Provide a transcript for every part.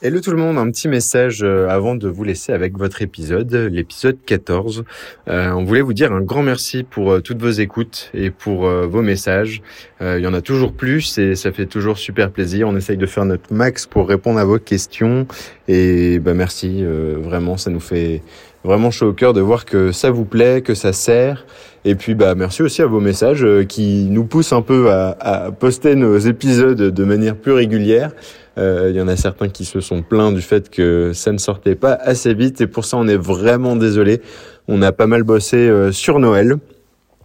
Hello tout le monde, un petit message euh, avant de vous laisser avec votre épisode, l'épisode 14. Euh, on voulait vous dire un grand merci pour euh, toutes vos écoutes et pour vos messages. il y en a toujours plus et ça fait toujours super plaisir. On essaye de faire notre max pour répondre à vos questions et bah merci, vraiment ça nous fait vraiment chaud au cœur de voir que ça vous plaît, que ça sert. Et puis bah merci aussi à vos messages qui nous poussent un peu à, à poster nos épisodes de manière plus régulière. Euh, il y en a certains qui se sont plaints du fait que ça ne sortait pas assez vite et pour ça on est vraiment désolé. On a pas mal bossé euh, sur Noël.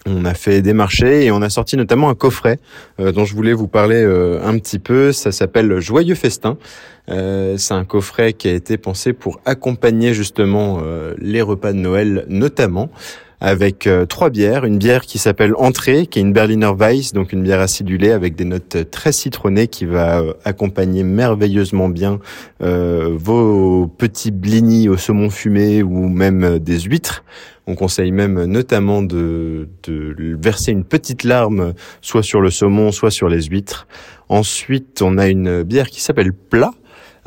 On a fait des marchés et on a sorti notamment un coffret euh, dont je voulais vous parler un petit peu. Ça s'appelle Joyeux Festin. c'est un coffret qui a été pensé pour accompagner justement les repas de Noël notamment avec euh, trois bières. Une bière qui s'appelle Entrée, qui est une Berliner Weiss, donc une bière acidulée avec des notes très citronnées qui va euh, accompagner merveilleusement bien euh, vos petits blinis au saumon fumé ou même des huîtres. On conseille même notamment de, de verser une petite larme soit sur le saumon, soit sur les huîtres. Ensuite, on a une bière qui s'appelle Plat,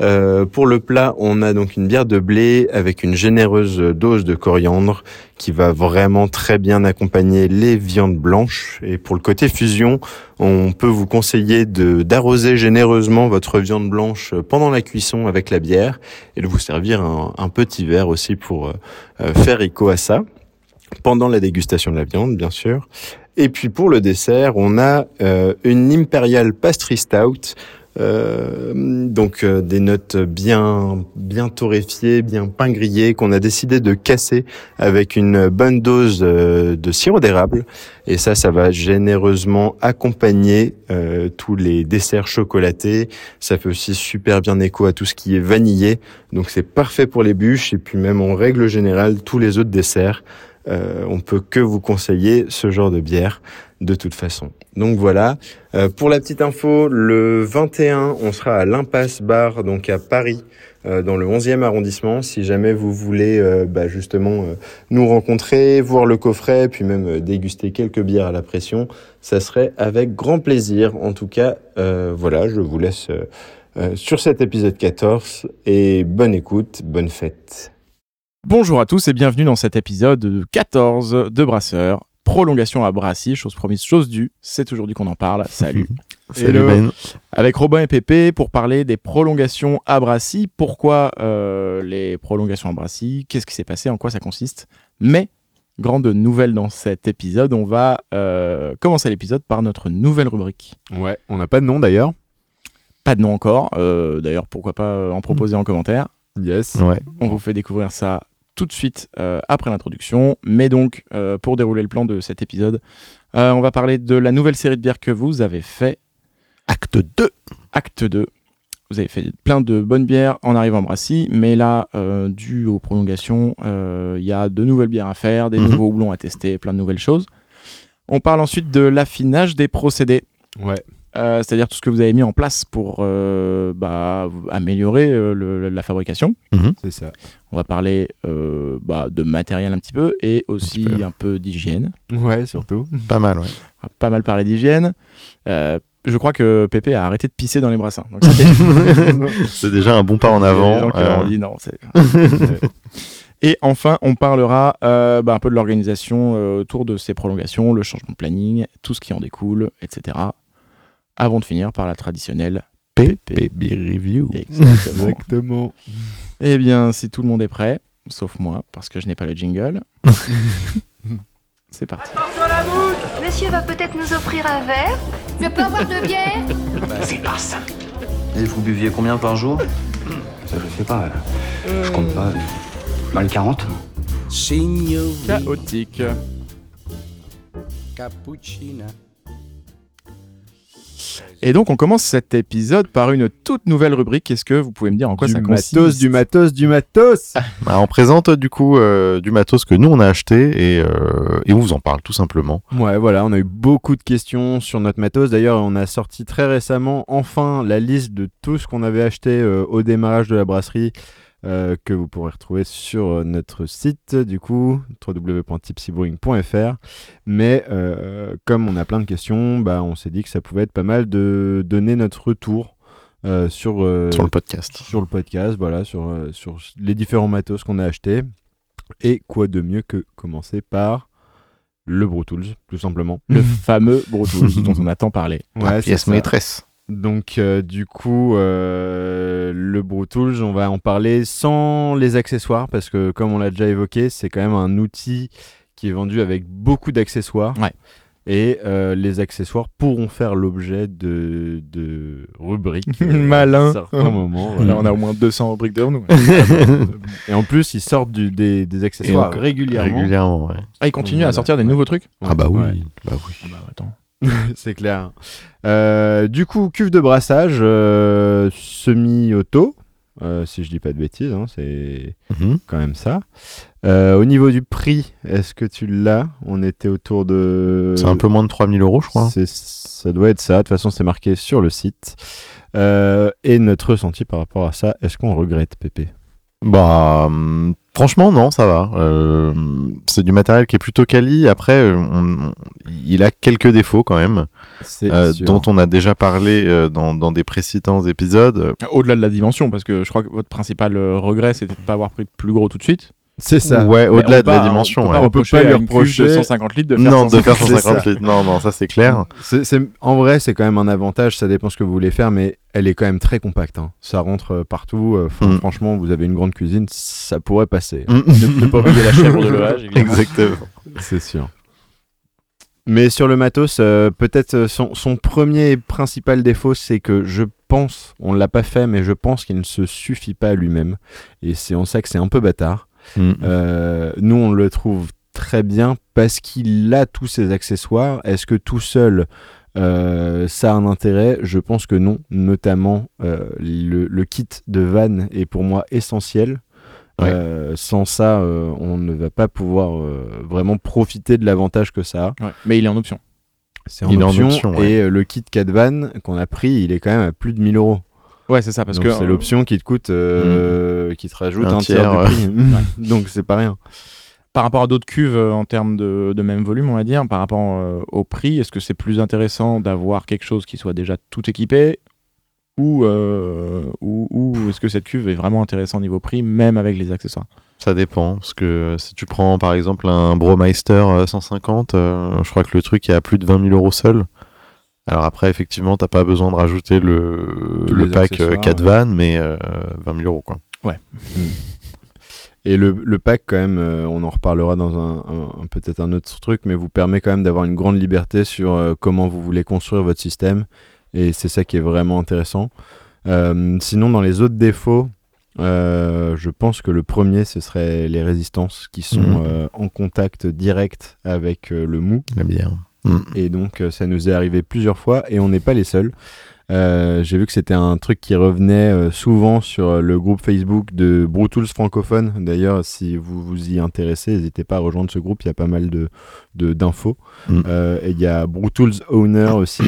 euh, pour le plat, on a donc une bière de blé avec une généreuse dose de coriandre qui va vraiment très bien accompagner les viandes blanches. Et pour le côté fusion, on peut vous conseiller de d'arroser généreusement votre viande blanche pendant la cuisson avec la bière et de vous servir un, petit verre aussi pour euh, faire écho à ça pendant la dégustation de la viande, bien sûr. Et puis pour le dessert, on a euh, une Imperial Pastry Stout euh, donc euh, des notes bien bien torréfiées, bien pain grillé qu'on a décidé de casser avec une bonne dose euh, de sirop d'érable et ça ça va généreusement accompagner tous les desserts chocolatés. Ça fait aussi super bien écho à tout ce qui est vanillé. Donc c'est parfait pour les bûches et puis même en règle générale tous les autres desserts euh, on peut que vous conseiller ce genre de bière de toute façon. Donc voilà. Euh, pour la petite info, le 21, on sera à l'Impasse Bar, donc à Paris, euh, dans le 11e arrondissement. Si jamais vous voulez bah, justement nous rencontrer, voir le coffret, puis même déguster quelques bières à la pression, ça serait avec grand plaisir. En tout cas, voilà, je vous laisse sur cet épisode 14 et bonne écoute, bonne fête. Bonjour à tous et bienvenue dans cet épisode 14 de Brasseur. Prolongation à Brassy, chose promise, chose due. C'est aujourd'hui qu'on en parle. Salut. Salut Ben. Avec Robin et Pépé pour parler des prolongations à Brassy. Pourquoi euh, les prolongations à Brassy? Qu'est-ce qui s'est passé? En quoi ça consiste? Mais grande nouvelle dans cet épisode. On va euh, commencer l'épisode par notre nouvelle rubrique. Ouais, on n'a pas de nom d'ailleurs. Pas de nom encore. Euh, d'ailleurs, pourquoi pas en proposer en commentaire? Yes. Ouais. On vous fait découvrir ça tout de suite euh, après l'introduction. Mais donc, euh, pour dérouler le plan de cet épisode, euh, on va parler de la nouvelle série de bières que vous avez fait. Acte 2. Acte 2. Vous avez fait plein de bonnes bières en arrivant à Brassy, mais là, dû aux prolongations, il y a de nouvelles bières à faire, des mhm. nouveaux houblons à tester, plein de nouvelles choses. On parle ensuite de l'affinage des procédés. Ouais. Euh, c'est-à-dire tout ce que vous avez mis en place pour euh, bah, améliorer euh, la fabrication. Mhm. C'est ça. On va parler bah, de matériel un petit peu et aussi un, peu d'hygiène. Ouais, surtout. Pas mal, ouais. pas mal parler d'hygiène. je crois que Pépé a arrêté de pisser dans les brassins. c'est déjà un bon pas en avant. dit non. Et enfin, on parlera bah, un peu de l'organisation autour de ces prolongations, le changement de planning, tout ce qui en découle, etc avant de finir par la traditionnelle PPB Review. Exactement. Eh bien, si tout le monde est prêt, sauf moi, parce que je n'ai pas le jingle, c'est parti. Monsieur va peut-être nous offrir un verre Je peux avoir de bière C'est pas ça. Et vous buviez combien par jour? Ça, je sais pas. Je compte pas. Mal 40 Chaotique. Cappuccina. Et donc, on commence cet épisode par une toute nouvelle rubrique. Est-ce que vous pouvez me dire en quoi ça consiste matos, Du matos, du matos bah, On présente du coup euh, du matos que nous on a acheté et, euh, et on vous en parle tout simplement. Ouais, voilà, on a eu beaucoup de questions sur notre matos. D'ailleurs, on a sorti très récemment enfin la liste de tout ce qu'on avait acheté euh, au démarrage de la brasserie. Euh, que vous pourrez retrouver sur euh, notre site du coup www.tipsybrewing.fr mais euh, comme on a plein de questions bah, on s'est dit que ça pouvait être pas mal de donner notre retour sur, sur le podcast. Sur le podcast, voilà, sur, sur les différents matos qu'on a achetés. Et quoi de mieux que commencer par le Brutools, tout simplement. Le fameux Brutools dont on a tant parlé. Ouais, pièce maîtresse. Donc euh, du coup, euh, le Brutools, on va en parler sans les accessoires parce que comme on l'a déjà évoqué, c'est quand même un outil qui est vendu avec beaucoup d'accessoires. Ouais. Et euh, les accessoires pourront faire l'objet de, de rubriques. Malin. À certains moments. Là, on a au moins 200 rubriques de nous. et en plus, ils sortent du, des, des, accessoires régulièrement. Régulièrement, ouais. Ah, ils continuent à sortir des nouveaux trucs? Ah bah oui. Bah oui. Ah bah, attends. c'est clair. Euh, du coup, cuve de brassage euh, semi-auto, euh, si je dis pas de bêtises, hein, c'est Mhm. quand même ça. Au niveau du prix, est-ce que tu l'as? On était autour de. C'est un peu moins de 3000 euros, je crois. Ça doit être ça. De toute façon, c'est marqué sur le site. Et notre ressenti par rapport à ça, est-ce qu'on regrette, Pépé? Bah, hum, franchement, non, ça va. Euh, c'est du matériel qui est plutôt quali. Après, euh, on- il a quelques défauts quand même, euh, dont on a déjà parlé euh, dans, dans des précédents épisodes. Au-delà de la dimension, parce que je crois que votre principal regret, c'était de ne pas avoir pris plus gros tout de suite. C'est ça. Ouais, au-delà on de la dimension. On peut ouais. pas On peut pas lui reprocher- de 150 litres de faire Non, de 150 faire c'est 150 ça. litres. Non, non, ça c'est clair. C'est- en vrai, c'est quand même un avantage, ça dépend ce que vous voulez faire, mais elle est quand même très compacte. hein. Ça rentre euh, partout. euh, Mm. Franchement, vous avez une grande cuisine, ça pourrait passer. Ne, ne pas oublier la chèvre de évidemment. Exactement. C'est sûr. Mais sur le matos, euh, peut-être son, son premier et principal défaut, c'est que je pense, on l'a pas fait, mais je pense qu'il ne se suffit pas à lui-même. Et c'est en ça que c'est un peu bâtard. Mm. Euh, nous, on le trouve très bien parce qu'il a tous ses accessoires. Est-ce que tout seul, euh, ça a un intérêt? Je pense que non. Notamment, euh, le, le kit de van est pour moi essentiel. Ouais. Euh, sans ça, euh, on ne va pas pouvoir euh, vraiment profiter de l'avantage que ça a. Ouais, Mais il est en option. C'est en option. ouais. Et le kit 4 van qu'on a pris, il est quand même à plus de 1000 euros. Ouais, c'est ça, parce Donc que c'est l'option qui te coûte, euh, qui te rajoute Un un, tiers, tiers, du prix. Donc c'est pas rien. par rapport à d'autres cuves euh, en termes de, de même volume, on va dire, par rapport euh, au prix, est-ce que c'est plus intéressant d'avoir quelque chose qui soit déjà tout équipé ou, euh, ou, ou est-ce que cette cuve est vraiment intéressante niveau prix, même avec les accessoires? Ça dépend, parce que si tu prends par exemple un Bromeister euh, 150, euh, je crois que le truc est à plus de 20 000 euros seul. Alors après, effectivement, t'as pas besoin de rajouter le, Tous le les pack euh, accessoires, 4 ouais. vannes, mais euh, 20 000 euros quoi. Et le, le pack, quand même, euh, on en reparlera dans un, un- un- peut-être un autre truc, mais vous permet quand même d'avoir une grande liberté sur euh, comment vous voulez construire votre système. Et c'est ça qui est vraiment intéressant. Euh, sinon, dans les autres défauts, euh, je pense que le premier, ce serait les résistances qui sont Mhm. euh, en contact direct avec euh, le mou. La bière. Et donc, euh, ça nous est arrivé plusieurs fois et on n'est pas les seuls. Euh, J'ai vu que c'était un truc qui revenait euh, souvent sur le groupe Facebook de Brutools francophone. D'ailleurs, si vous vous y intéressez, n'hésitez pas à rejoindre ce groupe. Il y a pas mal de d'infos. Mm. Euh, et il y a Brutools Owner aussi,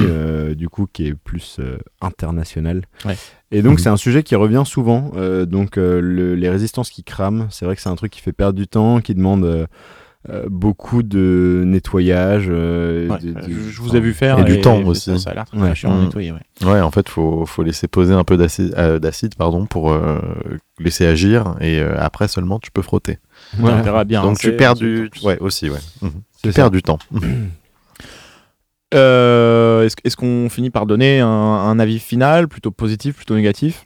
du coup, qui est plus international. Ouais. Et donc, Mhm. c'est un sujet qui revient souvent. Donc, le- les résistances qui crament, c'est vrai que c'est un truc qui fait perdre du temps, qui demande euh, euh, beaucoup de nettoyage. euh, Ouais, de- de- je, je vous ai vu faire. Et du temps aussi. Ça, ça a l'air très, Ouais. chiant à Mm. nettoyer. Ouais. Ouais, en fait, faut, faut laisser poser un peu d'acide, euh, d'acide, pardon, pour euh, laisser agir, et euh, après seulement tu peux frotter. Voilà. On verra bien. Donc hein, tu c'est- perds du, ouais, aussi, ouais. Mhm. C'est Tu ça. perds du temps. Euh, Est-ce est-ce qu'on finit par donner un, un avis final, plutôt positif, plutôt négatif?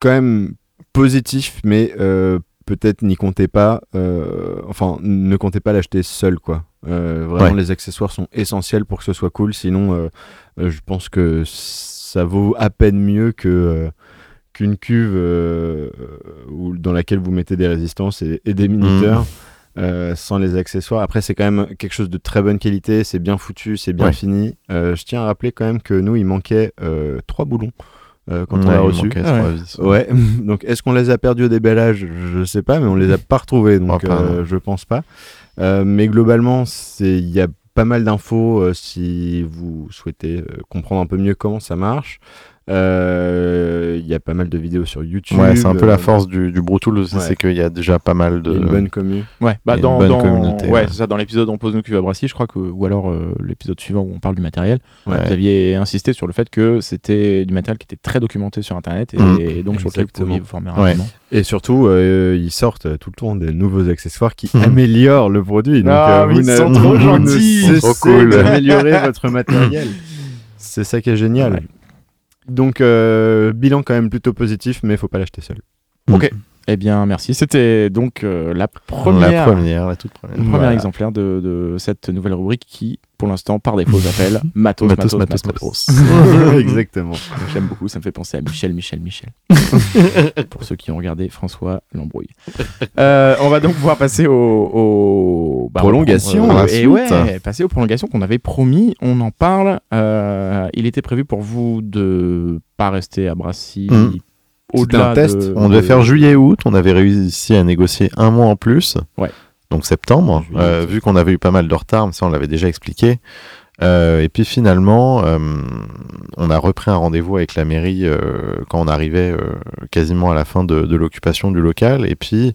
Quand même positif, mais euh, peut-être n'y comptez pas. euh, enfin, ne comptez pas l'acheter seul, quoi. Euh, vraiment, Ouais. les accessoires sont essentiels pour que ce soit cool. Sinon, euh, je pense que ça vaut à peine mieux que qu'une cuve euh, où- dans laquelle vous mettez des résistances et, et des minuteurs. euh, sans les accessoires. Après, c'est quand même quelque chose de très bonne qualité, c'est bien foutu, c'est bien Ouais. fini. Euh, je tiens à rappeler quand même que nous, il manquait trois boulons euh, quand on l'a reçu. Ah ouais. Ouais, donc est-ce qu'on les a perdus au déballage? Je sais pas, mais on les a pas retrouvés, donc euh, je pense pas. Euh, mais globalement, c'est il y a pas mal d'infos si vous souhaitez comprendre un peu mieux comment ça marche. Euh, Il y a pas mal de vidéos sur YouTube. Ouais, c'est un peu euh, la force du, du Brutal aussi, ouais. c'est qu'il y a déjà pas mal de. Une bonne commu. Ouais, bah dans, une bonne dans- communauté, ouais, ouais. c'est ça, dans l'épisode on pose nos culs à Brassy, je crois que, ou alors euh, l'épisode suivant où on parle du matériel, Ouais. vous aviez insisté sur le fait que c'était du matériel qui était très documenté sur internet et, Mm. et donc sur lequel vous Exactement. pouviez vous former Ouais. rapidement. Et surtout, euh, ils sortent tout le temps des nouveaux accessoires qui Mhm. améliorent le produit. Donc, Ah, euh, vous ils sont trop gentils. cool. d'améliorer votre matériel. C'est ça qui est génial. Ouais. Donc, euh, bilan quand même plutôt positif, mais faut pas l'acheter seul. Ok. Eh bien, merci. C'était donc euh, la première, La première, la toute première. le premier Voilà. exemplaire de, de cette nouvelle rubrique qui, pour l'instant, par défaut, s'appelle Matos, Matos, Matos, Matos, Matos. Exactement. J'aime beaucoup, ça me fait penser à Michel, Michel, Michel. Pour ceux qui ont regardé François Lambrouille. Euh, on va donc pouvoir passer au, au bah, Prolongation, au- la et ouais, passer aux prolongations qu'on avait promis. On en parle. Euh, il était prévu pour vous de pas rester à Brassy. Mm. Au-delà un test. de- On devait de- faire juillet-août, on avait réussi à négocier un mois en plus. Ouais. Donc septembre, euh, vu qu'on avait eu pas mal de retard, mais ça on l'avait déjà expliqué. Euh, et puis finalement, euh, on a repris un rendez-vous avec la mairie quand on arrivait quasiment à la fin de, de l'occupation du local. Et puis,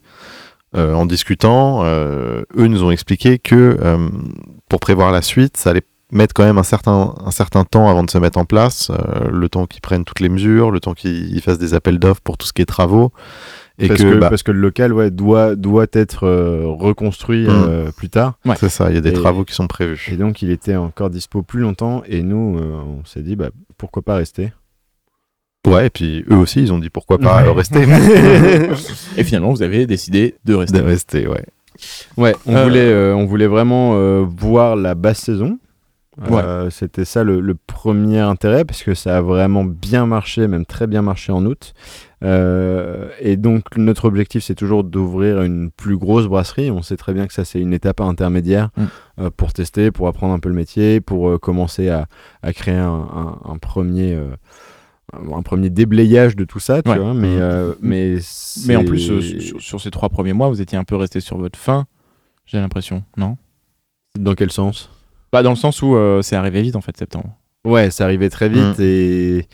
en discutant, eux nous ont expliqué que pour prévoir la suite, ça allait mettre quand même un certain, un certain temps avant de se mettre en place, euh, le temps qu'ils prennent toutes les mesures, le temps qu'ils fassent des appels d'offres pour tout ce qui est travaux. Et parce, que, que, bah, parce que le local ouais, doit, doit être euh, reconstruit Mm. euh, plus tard. Ouais. c'est ça, il y a des Et- travaux qui sont prévus. Et donc, il était encore dispo plus longtemps. Et nous, euh, on s'est dit, bah, pourquoi pas rester? Ouais, et puis eux aussi, ils ont dit pourquoi pas Ouais. rester. Et finalement, vous avez décidé de rester. de rester, ouais. Ouais, on, Euh, voulait, euh, on voulait vraiment euh, voir la basse saison. Euh, C'était ça le, le premier intérêt, parce que ça a vraiment bien marché, même très bien marché en août. Euh, et donc, notre objectif, c'est toujours d'ouvrir une plus grosse brasserie. On sait très bien que ça, c'est une étape intermédiaire Mm. euh, pour tester, pour apprendre un peu le métier, pour commencer à, à créer un, un- un premier. un premier déblayage de tout ça, tu Ouais. vois, mais, Mm. euh, mais, Mais en plus, euh, sur, sur ces trois premiers mois, vous étiez un peu resté sur votre fin, j'ai l'impression, non? Dans quel sens? Pas dans le sens où euh, c'est arrivé vite en fait, septembre. Ouais, ça arrivait très vite Mm. et,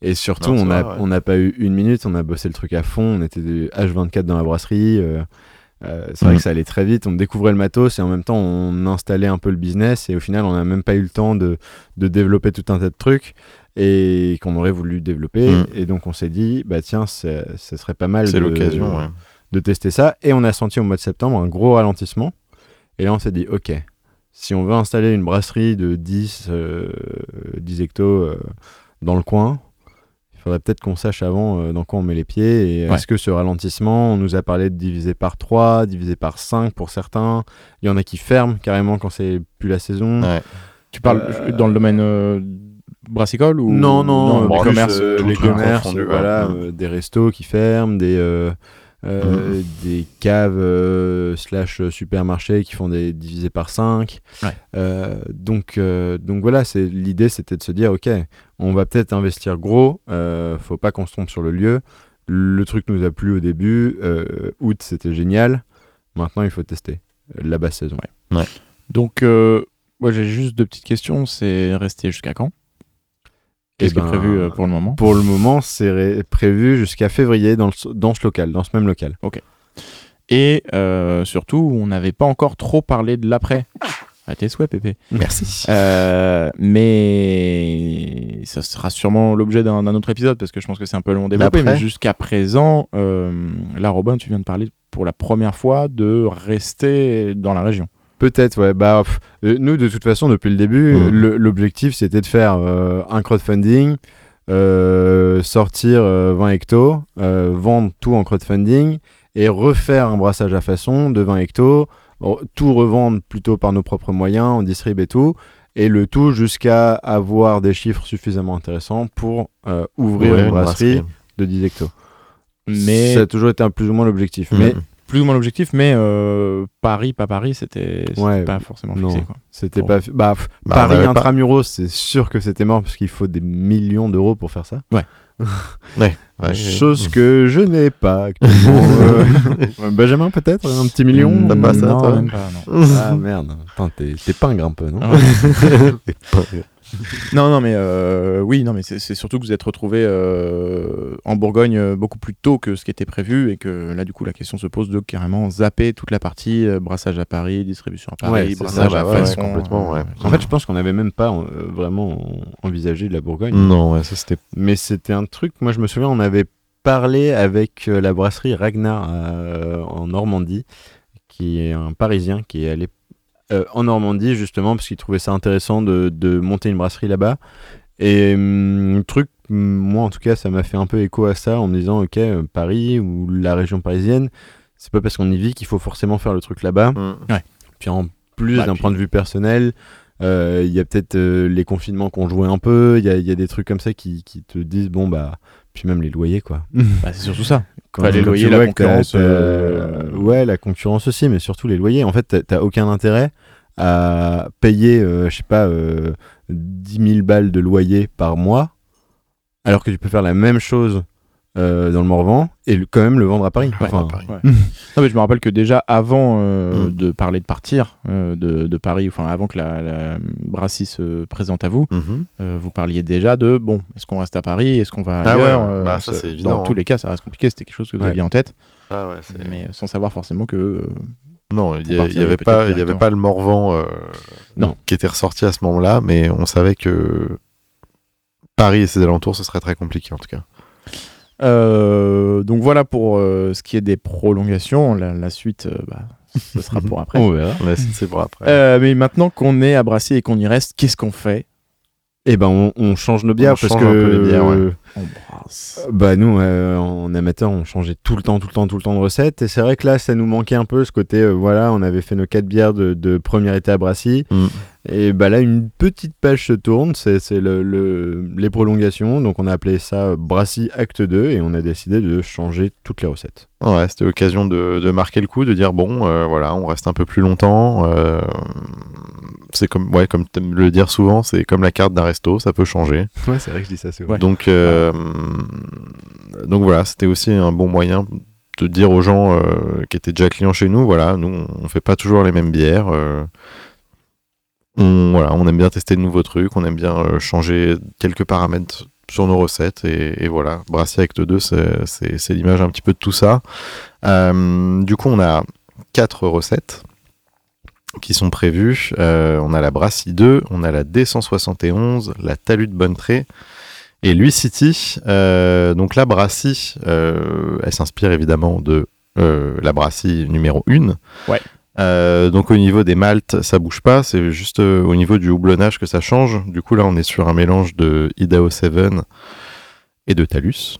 et surtout, Non, c'est on n'a ouais. pas eu une minute, on a bossé le truc à fond, on était de H24 dans la brasserie. euh, euh, c'est vrai Mm. que ça allait très vite, on découvrait le matos et en même temps on installait un peu le business et au final on n'a même pas eu le temps de, de développer tout un tas de trucs et qu'on aurait voulu développer. Mm. Et donc on s'est dit, bah tiens, ça ça serait pas mal C'est de, l'occasion, ouais. de tester ça. Et on a senti au mois de septembre un gros ralentissement. Et là, on s'est dit, OK, si on veut installer une brasserie de 10, euh, 10 hectos euh, dans le coin, il faudrait peut-être qu'on sache avant euh, dans quoi on met les pieds. Et Ouais. est-ce que ce ralentissement, on nous a parlé de diviser par 3, diviser par 5 pour certains. Il y en a qui ferment carrément quand c'est plus la saison. Ouais. Tu parles Euh, dans le domaine euh, brassicole ou Non, non, les plus, commerces euh, tout les commerces, ouais. Mm. euh, des restos qui ferment, des, euh, euh, des caves euh, slash supermarchés qui font des divisés par 5. Ouais. donc, euh, donc voilà, c'est l'idée, c'était de se dire, ok, on va peut-être investir gros, euh, faut pas qu'on se trompe sur le lieu. Le truc nous a plu au début, euh, août c'était génial. Maintenant, il faut tester euh, la basse saison. Donc, euh, moi j'ai juste deux petites questions. C'est rester jusqu'à quand? Qu'est-ce Eh qui est ben, prévu euh, pour le moment Pour le moment, c'est ré- prévu jusqu'à février dans, le- dans ce local, dans ce même local. Et euh, surtout, on n'avait pas encore trop parlé de l'après. À tes souhaits, Pépé. Merci. Euh, mais ça sera sûrement l'objet d'un autre épisode parce que je pense que c'est un peu long. L'après Mais jusqu'à présent, euh, là, Robin, tu viens de parler pour la première fois de rester dans la région. Peut-être, ouais. Bah, pff, euh, nous, de toute façon, depuis le début, le- l'objectif, c'était de faire euh, un crowdfunding, euh, sortir euh, 20 hectos, vendre tout en crowdfunding et refaire un brassage à façon de 20 hectos, tout revendre plutôt par nos propres moyens, on distribue et tout, et le tout jusqu'à avoir des chiffres suffisamment intéressants pour ouvrir Ouais, une une brasserie de 10 hectos. Mais Ça a toujours été un plus ou moins l'objectif. Mais plus ou moins l'objectif, mais euh, Paris, pas Paris, c'était Ouais, pas forcément fixé. Quoi. C'était pas. Bah, pff, Bah, Paris intramuros, c'est sûr que c'était mort parce qu'il faut des millions d'euros pour faire ça. Ouais, Chose que je n'ai pas actuellement. Euh, Benjamin, peut-être Un petit million T'as pas ça, non, toi même pas, non. Ah merde. Putain, t'es pingre un peu, non Ah ouais. Non, non, mais euh, oui, non, mais c'est surtout que vous êtes retrouvé en Bourgogne euh, beaucoup plus tôt que ce qui était prévu et que là, du coup, la question se pose de carrément zapper toute la partie euh, brassage à Paris, distribution à Paris, Ouais, brassage ça, à ouais, façon, complètement, ouais. En fait, je pense qu'on n'avait même pas euh, vraiment envisagé la Bourgogne. Non, ouais, ça c'était. Mais c'était un truc, moi je me souviens, on avait parlé avec euh, la brasserie Ragnar euh, en Normandie, qui est un Parisien qui est allé euh, en Normandie justement parce qu'il trouvait ça intéressant de, de monter une brasserie là-bas. Et hum, le truc, hum, moi en tout cas, ça m'a fait un peu écho à ça en me disant, ok, euh, Paris ou la région parisienne, c'est pas parce qu'on y vit qu'il faut forcément faire le truc là-bas. Puis en plus, Bah, d'un puis- point de vue personnel, euh, il y a peut-être euh, les confinements qu'on jouait un peu, il y a, il y a des trucs comme ça qui, qui te disent, bon, bah, puis même les loyers, quoi. Bah, c'est surtout ça. Quand, les loyers, la concurrence, t'as- euh, Ouais, la concurrence aussi, mais surtout les loyers. En fait, t'as- t'as aucun intérêt à payer, euh, je sais pas, euh, 10 000 balles de loyer par mois, alors que tu peux faire la même chose euh, dans le Morvan et le- quand même le vendre à Paris. Ouais, Enfin, à Paris. Ouais. non, mais je me rappelle que déjà avant euh, Mm. de parler de partir euh, de, de Paris, enfin avant que la, la Brassie se présente à vous, Mhm. euh, vous parliez déjà de bon, est-ce qu'on reste à Paris, est-ce qu'on va Ah ailleurs ouais, euh, bah, ça, c'est évident, Dans hein. tous les cas, ça reste compliqué. C'était quelque chose que vous Ouais. aviez en tête, Ah mais sans savoir forcément que euh, Non, il n'y avait, pas, il y avait pas le Morvan euh, Non. qui était ressorti à ce moment-là, mais on savait que Paris et ses alentours, ce serait très compliqué en tout cas. Euh, donc voilà pour euh, ce qui est des prolongations. La, la suite, euh, bah, ce sera pour après. on verra. Mais c'est pour après. Euh, mais maintenant qu'on est à Brassier et qu'on y reste, qu'est-ce qu'on fait? Et ben, on, on change nos bières On parce que. un peu les bières, ouais. On brasse. Bah nous, euh, en amateur, on changeait tout le temps, tout le temps, tout le temps de recettes. Et c'est vrai que là, ça nous manquait un peu ce côté, euh, voilà, on avait fait nos quatre bières de, de premier été à Brassy. Mm. Et bah là, une petite page se tourne, c'est c'est le, le- les prolongations. Donc on a appelé ça euh, Brassy Acte 2 et on a décidé de changer toutes les recettes. Ouais, c'était l'occasion de, de marquer le coup, de dire bon, euh, voilà, on reste un peu plus longtemps. C'est comme, ouais, comme t'aimes le dire souvent, c'est comme la carte d'un resto, ça peut changer. Ouais, c'est vrai que je dis ça, c'est Ouais. Donc, euh, donc voilà, c'était aussi un bon moyen de dire aux gens euh, qui étaient déjà clients chez nous, voilà, nous on fait pas toujours les mêmes bières. euh, on, voilà, on aime bien tester de nouveaux trucs, on aime bien euh, changer quelques paramètres sur nos recettes et, et voilà, Brassier Acte 2, c'est- l'image un petit peu de tout ça. Euh, du coup, on a quatre recettes qui sont prévues. Euh, on a la Brassy 2, on a la D171, la Talus de Bonnetré et Lui City. Euh, donc la Brassy, euh, elle s'inspire évidemment de la Brassy numéro 1. Ouais. Euh, donc au niveau des maltes, ça bouge pas, c'est juste euh, au niveau du houblonnage que ça change. Du coup là, on est sur un mélange de Idaho 7 et de Talus.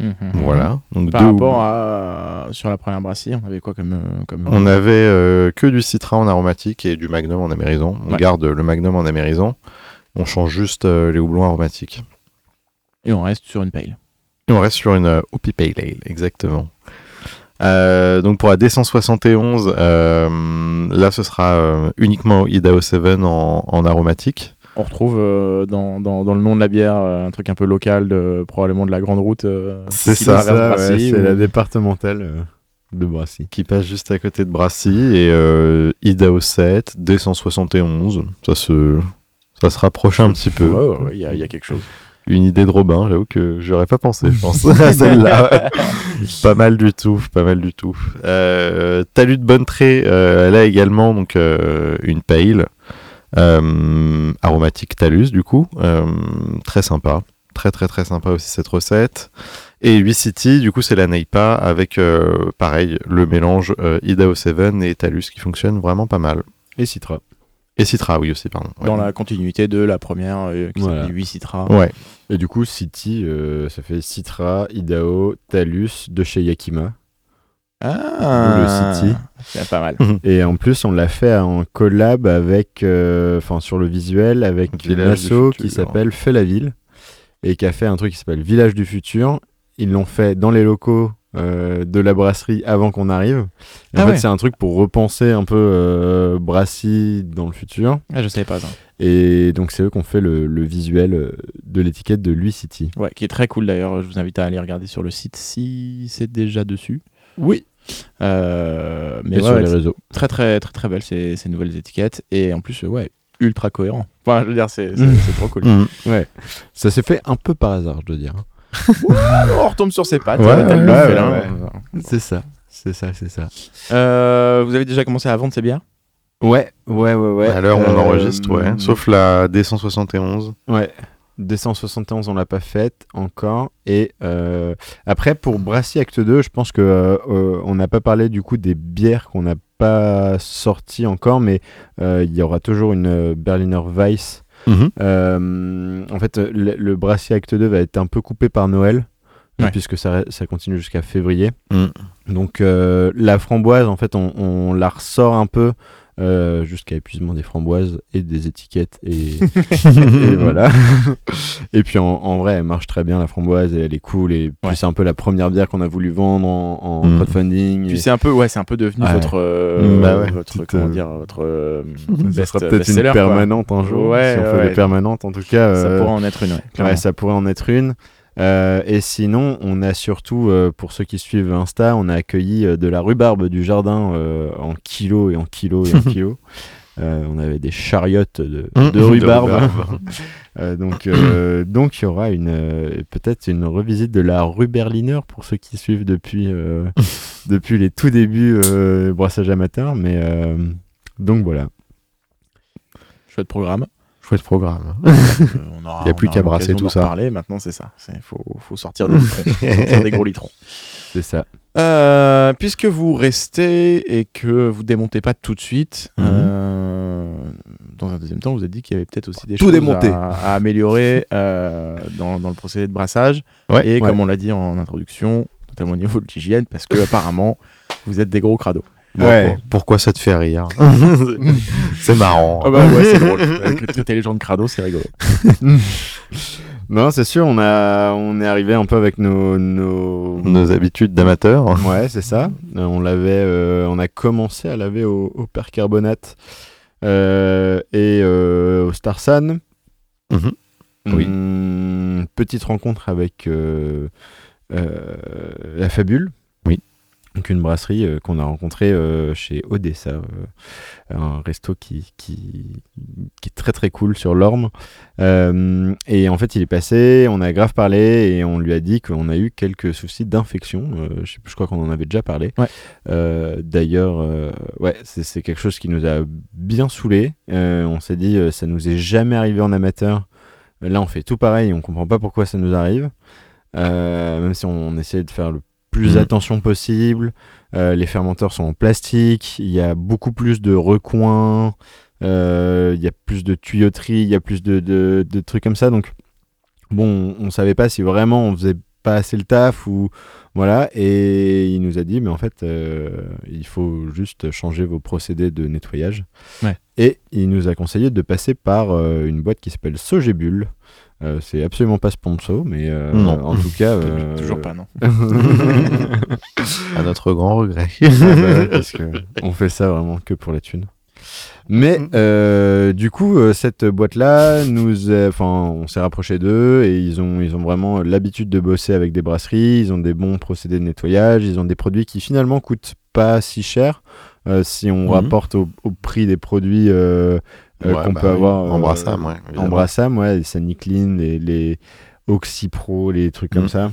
Mhm. Voilà. Donc Par rapport à sur la première Brasserie, on avait quoi comme, euh, comme On avait euh, que du citron en aromatique et du magnum en amérison. On Ouais. garde le magnum en amérison. On change juste euh, les houblons aromatiques. et on reste sur une pale. Et on reste sur une euh, Hopi Pale Ale, exactement. Donc pour la D171, euh, là ce sera uniquement Idaho 7 en, en aromatique. On retrouve euh, dans, dans, dans le nom de la bière euh, un truc un peu local, de, probablement de la grande route. euh, C'est qui ça, c'est ou- la départementale euh, de Brassy. qui passe juste à côté de Brassy et euh, Idaho 7, D171. Ça se, ça se rapproche un petit peu. Ouais, ouais, ouais, il y, a- il y a quelque chose. Une idée de Robin, j'avoue que j'aurais pas pensé, je pense, à celle-là. pas mal du tout, pas mal du tout. Euh, Talus de Bonnetré, euh, elle a également donc euh, une pale euh, aromatique Talus du coup, euh, très sympa, très très très sympa aussi cette recette. Et 8 City, du coup, c'est la Neipa avec pareil le mélange euh, Idaho 7 et Talus qui fonctionne vraiment pas mal. Et Citra. Et Citra, oui aussi, pardon. Ouais. Dans la continuité de la première, euh, qui Voilà. s'appelait 8 Citra. Ouais. Et du coup, City, euh, ça fait Citra, Idaho, Talus de chez Yakima. Ah, Le City. C'est pas mal. Et en plus, on l'a fait en collab avec, euh, enfin sur le visuel, avec une asso qui s'appelle Fait la ville et qui a fait un truc qui s'appelle Village du futur. Ils l'ont fait dans les locaux euh, de la brasserie avant qu'on arrive. Et Ah en fait, ouais. c'est un truc pour repenser un peu euh, Brassy dans le futur. Ah, je savais pas ça. Et donc, c'est eux qui ont fait le, le visuel euh, de l'étiquette de Lui City. Ouais, qui est très cool d'ailleurs. Je vous invite à aller regarder sur le site si c'est déjà dessus. Oui. Euh, mais ouais, sur ouais, les réseaux. très très très très belles ces, ces nouvelles étiquettes et en plus ouais ultra cohérent. Enfin, je veux dire, c'est c'est- Mm. trop cool. Mm. Ouais. Ça s'est fait un peu par hasard, je dois dire. on retombe sur ses pattes. Ouais. C'est ça. C'est ça, c'est ça. Euh, vous avez déjà commencé à vendre ces bières? Ouais, ouais, ouais, ouais. à l'heure où on Euh, enregistre, ouais. Sauf la D171. Ouais. 271, on l'a pas faite encore. Et euh, après, pour Brassy Acte 2, je pense que euh, euh, on n'a pas parlé du coup des bières qu'on n'a pas sorties encore, mais euh, il y aura toujours une Berliner Weiss. Mhm. En fait, le, le Brassy Acte 2 va être un peu coupé par Noël, Ouais. puisque ça, ça continue jusqu'à février. Mm. Donc euh, la framboise, en fait, on, on la ressort un peu euh, jusqu'à épuisement des framboises et des étiquettes et, et voilà. et puis en, en vrai, elle marche très bien la framboise et elle est cool et puis Ouais. c'est un peu la première bière qu'on a voulu vendre en, en Mm. crowdfunding. Puis et- c'est un peu, ouais, c'est un peu devenu Ouais. votre, euh, Mm, bah ouais, votre, comment euh, dire, votre euh, ça sera peut-être une quoi. permanente un jour. Ouais, si on fait ouais. des permanentes, en tout cas. Ça euh, pourrait en être une. Ouais, clairement. Ouais, ça pourrait en être une. Euh, et sinon, on a surtout, euh, pour ceux qui suivent Insta, on a accueilli euh, de la rhubarbe du jardin en kilos et en kilos et en kilos. On avait des chariotes de, de rhubarbe. de donc, donc il y aura une peut-être une revisite de la rue Berliner pour ceux qui suivent depuis depuis les tout débuts brassage amateur. Mais donc voilà, Chouette programme. Chouette programme. Euh, on aura- Y a plus qu'à brasser tout ça. reparler. Maintenant, c'est ça. Il faut, faut sortir des litrons. Faut sortir des gros litrons. c'est ça. Euh, puisque vous restez et que vous démontez pas tout de suite, Mhm. euh, dans un deuxième temps, vous avez dit qu'il y avait peut-être aussi des Tout choses démonter. à, à améliorer euh, dans, dans le procédé de brassage. Ouais, et ouais. comme on l'a dit en introduction, notamment au niveau de l'hygiène, parce que apparemment, vous êtes des gros crados. Ouais. pour- Pourquoi ça te fait rire C'est marrant. Ah bah ouais, c'est drôle. Traiter les gens de crados, c'est rigolo. Non, c'est sûr, on a on est arrivé un peu avec nos nos, Nos habitudes d'amateurs. Ouais, c'est ça. Euh, on l'avait, euh, on a commencé à laver au, au percarbonate euh, et euh, au Starsan. Mhm. Oui. Hum, petite rencontre avec euh, euh, la Fabule. Donc une brasserie euh, qu'on a rencontrée euh, chez Odessa, euh, un resto qui, qui, qui est très très cool sur l'Orme. Euh, et en fait, il est passé, on a grave parlé et on lui a dit qu'on a eu quelques soucis d'infection. Je, crois qu'on en avait déjà parlé. Ouais. D'ailleurs, ouais, c'est quelque chose qui nous a bien saoulé. On s'est dit, ça nous est jamais arrivé en amateur. Là, on fait tout pareil, on comprend pas pourquoi ça nous arrive. Euh, même si on, on essayait de faire le plus Mhm. attention possible. Euh, les fermenteurs sont en plastique, il y a beaucoup plus de recoins, euh, il y a plus de tuyauterie, il y a plus de, de- de trucs comme ça. Donc, bon, on, on savait pas si vraiment on faisait pas assez le taf ou voilà. Et il nous a dit, mais en fait, euh, il faut juste changer vos procédés de nettoyage. Ouais. Et il nous a conseillé de passer par euh, une boîte qui s'appelle Sogébule. Euh, c'est absolument pas sponsor, mais euh, Non. en tout cas. euh, Toujours pas, non. À notre grand regret. Ah bah parce que on fait ça vraiment que pour la thune. Mais euh, du coup, euh, cette boîte-là, nous, enfin, on s'est rapproché d'eux et ils ont, ils ont vraiment l'habitude de bosser avec des brasseries. Ils ont des bons procédés de nettoyage. Ils ont des produits qui finalement coûtent pas si cher euh, si on Mhm. rapporte au, au prix des produits euh, euh, Ouais, qu'on bah peut oui. avoir. En euh, Brassam, ouais. en. Brassam, ouais, les Saniclean, les, les Oxypro, les trucs comme Mhm. ça.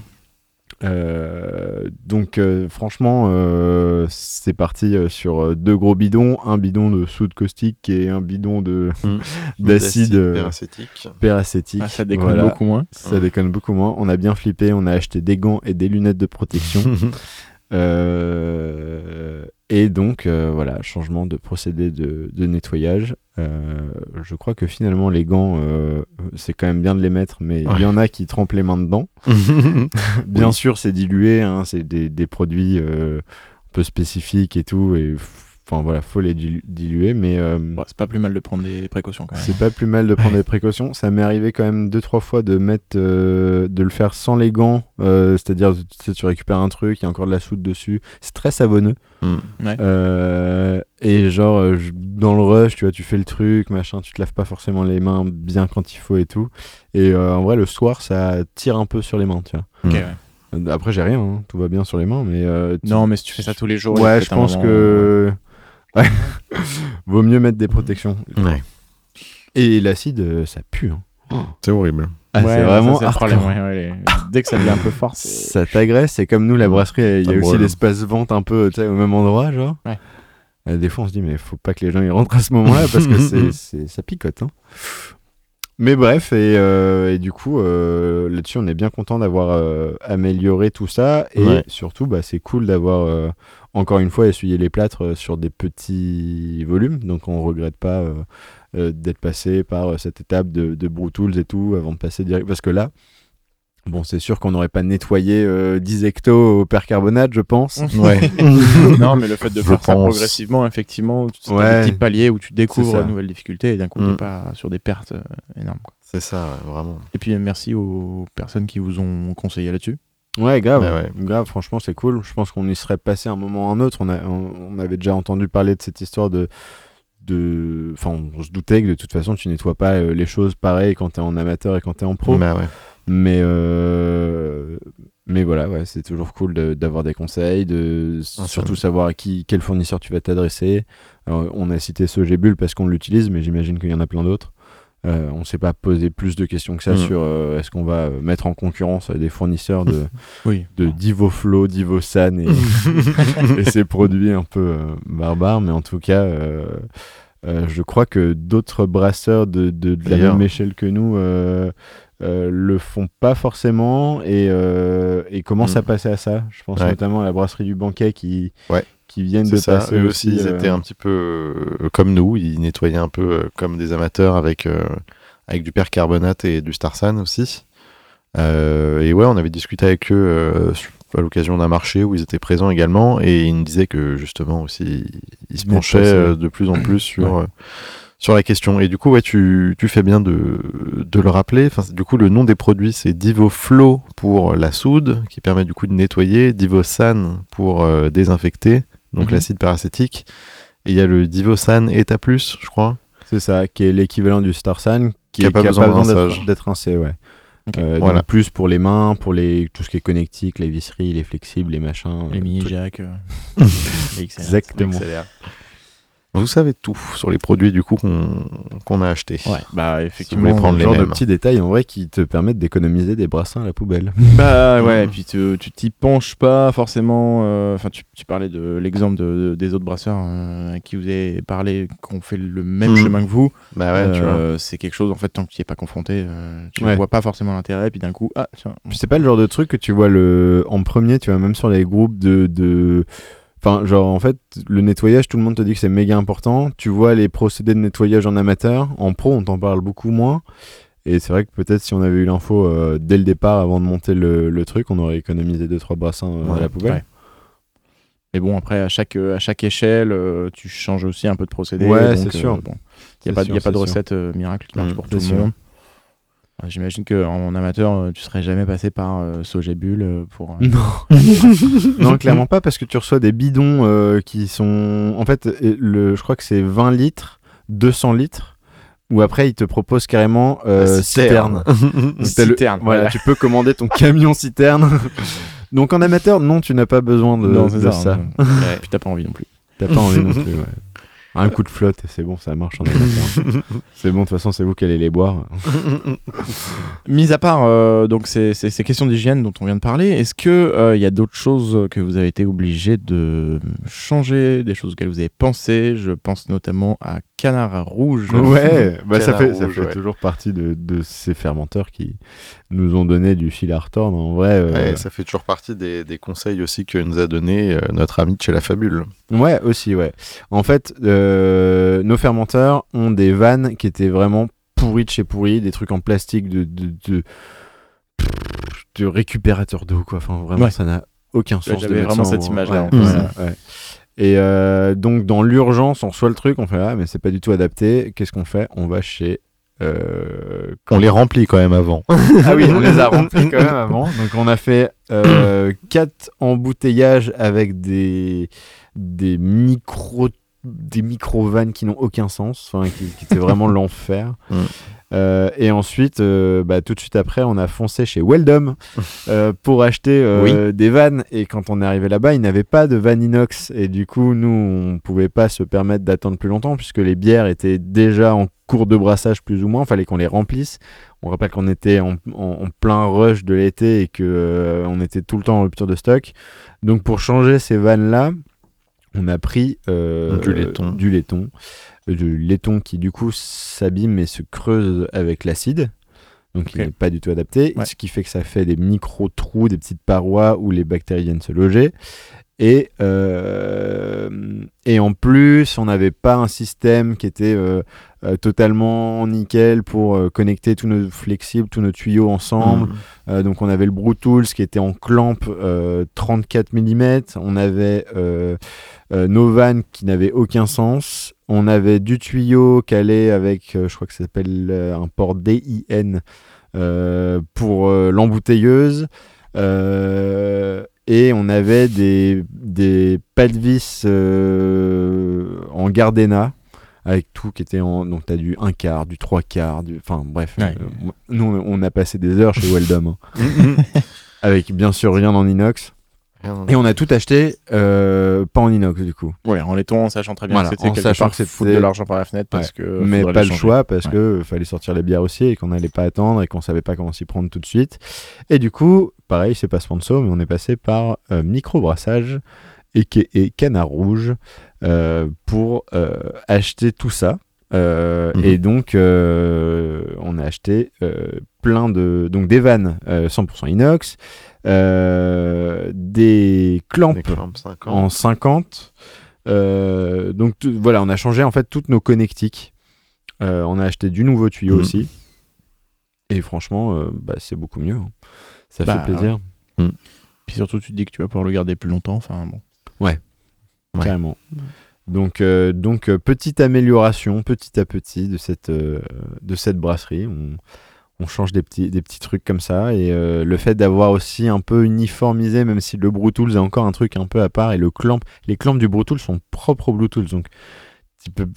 Euh, donc euh, franchement, euh, c'est parti euh, sur euh, deux gros bidons, un bidon de soude caustique et un bidon de Mhm. d'acide peracétique. peracétique. Ah, ça déconne Voilà. beaucoup moins. Ça déconne beaucoup moins. On a bien flippé, on a acheté des gants et des lunettes de protection. Et donc, euh, voilà, changement de procédé de, de nettoyage. Euh, je crois que finalement, les gants, euh, c'est quand même bien de les mettre, mais il y en a qui trempent les mains dedans. Bien sûr, c'est dilué, hein, c'est des, des produits euh, un peu spécifiques et tout. Et enfin, voilà, faut les dilu- diluer, mais. euh, Bon, c'est pas plus mal de prendre des précautions quand même. c'est pas plus mal de prendre des précautions. Ça m'est arrivé quand même deux trois fois de mettre, euh, de le faire sans les gants. Euh, C'est-à-dire, tu, sais, tu récupères un truc, il y a encore de la soude dessus. C'est très savonneux. Ouais. Euh, et genre, euh, je- dans le rush, tu vois, tu fais le truc, machin, tu te laves pas forcément les mains bien quand il faut et tout. Et euh, en vrai, le soir, ça tire un peu sur les mains, tu vois. Ok, Mm. ouais. Après, j'ai rien, hein, tout va bien sur les mains, mais. euh, tu- Non, mais si tu fais ça tous les jours, Ouais, je pense moment- que. Ouais. Vaut mieux mettre des protections. Ouais. Et l'acide, euh, ça pue. hein. C'est horrible. Ah, Ouais, c'est ça, vraiment c'est le problème, hardcore. ouais, ouais, les- Dès que ça devient un peu fort, c'est- Ça t'agresse, et comme nous, la brasserie, il y Ça a aussi brûle. l'espace vente un peu au même endroit, genre. Ouais. Euh, des fois, on se dit, mais faut pas que les gens y rentrent à ce moment-là parce que c'est, c'est- ça picote. hein. Mais bref, et, euh, et du coup, euh, là-dessus, on est bien content d'avoir euh, amélioré tout ça. Et Ouais. surtout, bah, c'est cool d'avoir, euh, encore une fois, essuyé les plâtres euh, sur des petits volumes. Donc, on regrette pas euh, euh, d'être passé par cette étape de, de Brew Tools et tout avant de passer direct. Parce que là, bon, c'est sûr qu'on n'aurait pas nettoyé euh, 10 hectos au percarbonate, je pense. Ouais. non, mais le fait de Je faire ça progressivement, effectivement, c'est Ouais. des petits paliers où tu découvres une nouvelle difficulté et d'un coup, Mm. t'es pas sur des pertes euh, énormes. quoi. C'est ça, ouais, vraiment. Et puis, merci aux personnes qui vous ont conseillé là-dessus. Ouais, grave. Ouais. Grave, franchement, c'est cool. Je pense qu'on y serait passé un moment ou un autre. On, a, on, on avait déjà entendu parler de cette histoire de. de... Enfin, on se doutait que de toute façon, tu nettoies pas euh, les choses pareilles quand t'es en amateur et quand t'es en pro. Bah ouais. Mais, euh, mais voilà, ouais, c'est toujours cool de- d'avoir des conseils, de Ah, surtout savoir à qui, quel fournisseur tu vas t'adresser. On a cité Sogébul parce qu'on l'utilise, mais j'imagine qu'il y en a plein d'autres. Euh, on ne s'est pas posé plus de questions que ça Mm. sur euh, est-ce qu'on va euh, mettre en concurrence des fournisseurs de, Oui. de DivoFlow, DivoSan et, et ces produits un peu euh, barbares. Mais en tout cas, je crois que d'autres brasseurs de, de, de la même échelle que nous le font pas forcément et, et commencent Mm. à passer à ça? Je pense Ouais. notamment à la brasserie du Banquet qui, Ouais. Qui viennent de ça, passer eux aussi, ils euh, étaient un petit peu euh, comme nous, ils nettoyaient un peu euh, comme des amateurs avec, euh, avec du percarbonate et du Starsan aussi. Euh, et ouais, on avait discuté avec eux euh, à l'occasion d'un marché où ils étaient présents également, et ils nous disaient que justement aussi, ils se penchaient euh, de plus en plus sur, Ouais. euh, sur la question. Et du coup, ouais, tu, tu fais bien de, de le rappeler. Enfin, du coup, le nom des produits, c'est DivoFlow pour la soude, qui permet du coup de nettoyer, DivoSan pour euh, désinfecter, donc Mhm. l'acide paracétique. Et il y a le Divosan Eta Plus, je crois. C'est ça, qui est l'équivalent du Starsan, qui Qui a est pas besoin d'être- rincé, ouais. Euh, Voilà. donc plus pour les mains, pour les tout ce qui est connectique, les visseries, les flexibles, les machins. Les euh, mini trucs. jack. euh. Exactement. Vous savez tout sur les produits du coup qu'on qu'on a achetés. Ouais, bah effectivement. prendre Le les genre de petits détails en vrai qui te permettent d'économiser des brassins à la poubelle. Bah ouais, et puis tu tu t'y penches pas forcément. euh, Enfin, tu, tu parlais de l'exemple de, de- des autres brasseurs euh, à qui vous avez parlé, qui ont fait le même Mhm. chemin que vous. Bah ouais, tu vois. Euh, c'est quelque chose, en fait, tant que tu n'y es pas confronté, euh, tu ne Ouais. vois pas forcément l'intérêt, puis d'un coup, ah tiens. C'est pas le genre de truc que tu vois le en premier, tu vois même sur les groupes de de Enfin, genre, en fait, le nettoyage, tout le monde te dit que c'est méga important. Tu vois les procédés de nettoyage en amateur. En pro, on t'en parle beaucoup moins. Et c'est vrai que peut-être si on avait eu l'info euh, dès le départ, avant de monter le, le truc, on aurait économisé 2-trois brassins euh, à la poubelle. ouais. Mais bon, après, à chaque, à chaque échelle, euh, tu changes aussi un peu de procédé. Ouais, c'est sûr. il n'y a pas, sûr, y a pas de sûr. recette euh, miracle qui marche Mm, pour tout le monde. J'imagine qu'en amateur, euh, tu serais jamais passé par euh, Sogébul euh, pour. euh, Non. non, clairement pas, parce que tu reçois des bidons euh, qui sont. En fait, le, je crois que c'est 20 litres, 200 litres, où après, ils te proposent carrément euh, citerne. Le- Citerne, Voilà, tu peux commander ton camion citerne. Donc en amateur, non, tu n'as pas besoin de, non, de ça. ça. hein. Puis t'as pas envie non plus. T'as pas envie non plus. ouais. Un coup de flotte, et c'est bon, ça marche en c'est bon, de toute façon, c'est vous qui allez les boire. Mis à part euh, donc ces, ces- ces questions d'hygiène dont on vient de parler, est-ce que euh, y a d'autres choses que vous avez été obligé de changer, des choses auxquelles vous avez pensé? Je pense notamment à Canard Rouge. Ouais, bah, ça fait, ça fait ouais. toujours partie de, de ces fermenteurs qui nous ont donné du fil à retordre. En vrai, euh, Ouais, ça fait toujours partie des, des conseils aussi que nous a donné euh, notre ami de chez La Fabule. Ouais, aussi, ouais. En fait, euh, nos fermenteurs ont des vannes qui étaient vraiment pourries de chez pourries, des trucs en plastique de, de, de, de récupérateur d'eau, quoi. Enfin, vraiment, Ouais. ça n'a aucun sens. j'avais vraiment cette image-là, Et euh, donc, dans l'urgence, on reçoit le truc, on fait Ah, mais c'est pas du tout adapté. Qu'est-ce qu'on fait? On va chez. euh, On les remplit quand même avant. ah oui, on les a remplis quand même avant. Donc on a fait euh, quatre embouteillages avec des des micro des micro vannes qui n'ont aucun sens, enfin qui, qui étaient vraiment l'enfer. Mm. Euh, et ensuite, euh, bah, tout de suite après, on a foncé chez Weldom euh, pour acheter des vannes. Et quand on est arrivé là-bas, ils n'avaient pas de vannes inox. Et du coup, nous, on pouvait pas se permettre d'attendre plus longtemps puisque les bières étaient déjà en cours de brassage plus ou moins. Fallait qu'on les remplisse. On rappelle qu'on était en, en- en plein rush de l'été et que on était tout le temps en rupture de stock. Donc pour changer ces vannes là, on a pris Du laiton. du laiton, du laiton qui du coup s'abîme et se creuse avec l'acide. Donc il n'est pas du tout adapté, Ouais. ce qui fait que ça fait des micro trous, des petites parois où les bactéries viennent se loger. Et, euh, et en plus, on n'avait pas un système qui était euh, euh, totalement nickel pour euh, connecter tous nos flexibles, tous nos tuyaux ensemble. Mm. Euh, donc on avait le Brew Tools qui était en clamp euh, 34 mm. On avait euh, euh, nos vannes qui n'avaient aucun sens. On avait du tuyau calé avec, euh, je crois que ça s'appelle euh, un port DIN euh, pour euh, l'embouteilleuse. Euh, et on avait des, des pas de vis euh, en Gardena avec tout qui était en. Donc, tu as du 1 quart, du 3 quarts, du. Enfin, bref. Ouais. euh, nous, on a passé des heures chez Weldom. hein. avec bien sûr rien en inox. Et on a tout acheté, euh, pas en inox du coup. Ouais, en laiton, en sachant très bien Voilà, que c'était en quelque sachant part que c'était- foutre de l'argent par la fenêtre parce que. mais pas le choix parce Ouais. que euh, fallait sortir les bières aussi et qu'on n'allait pas attendre et qu'on savait pas comment s'y prendre tout de suite. Et du coup, pareil, c'est pas sponsor, mais on est passé par euh, Microbrassage et, et Canard Rouge euh, pour euh, acheter tout ça. Euh, Mhm. Et donc, euh, on a acheté euh, plein de. Donc, des vannes euh, 100% inox, euh, des clamps Des clamps 50. en 50. Euh, donc voilà, on a changé en fait toutes nos connectiques. Euh, on a acheté du nouveau tuyau Mhm. aussi. Et franchement, euh, bah, c'est beaucoup mieux. hein. Ça Bah, fait plaisir, Puis surtout, tu te dis que tu vas pouvoir le garder plus longtemps. Enfin, bon. Ouais. carrément. Donc, euh, donc euh, petite amélioration petit à petit de cette, euh, de cette brasserie. On, change des petits, des petits trucs comme ça. Et euh, le fait d'avoir aussi un peu uniformisé, même si le Brew Tools a encore un truc un peu à part, et le clamp, les clamps du Brew Tools sont propres au Bluetooth.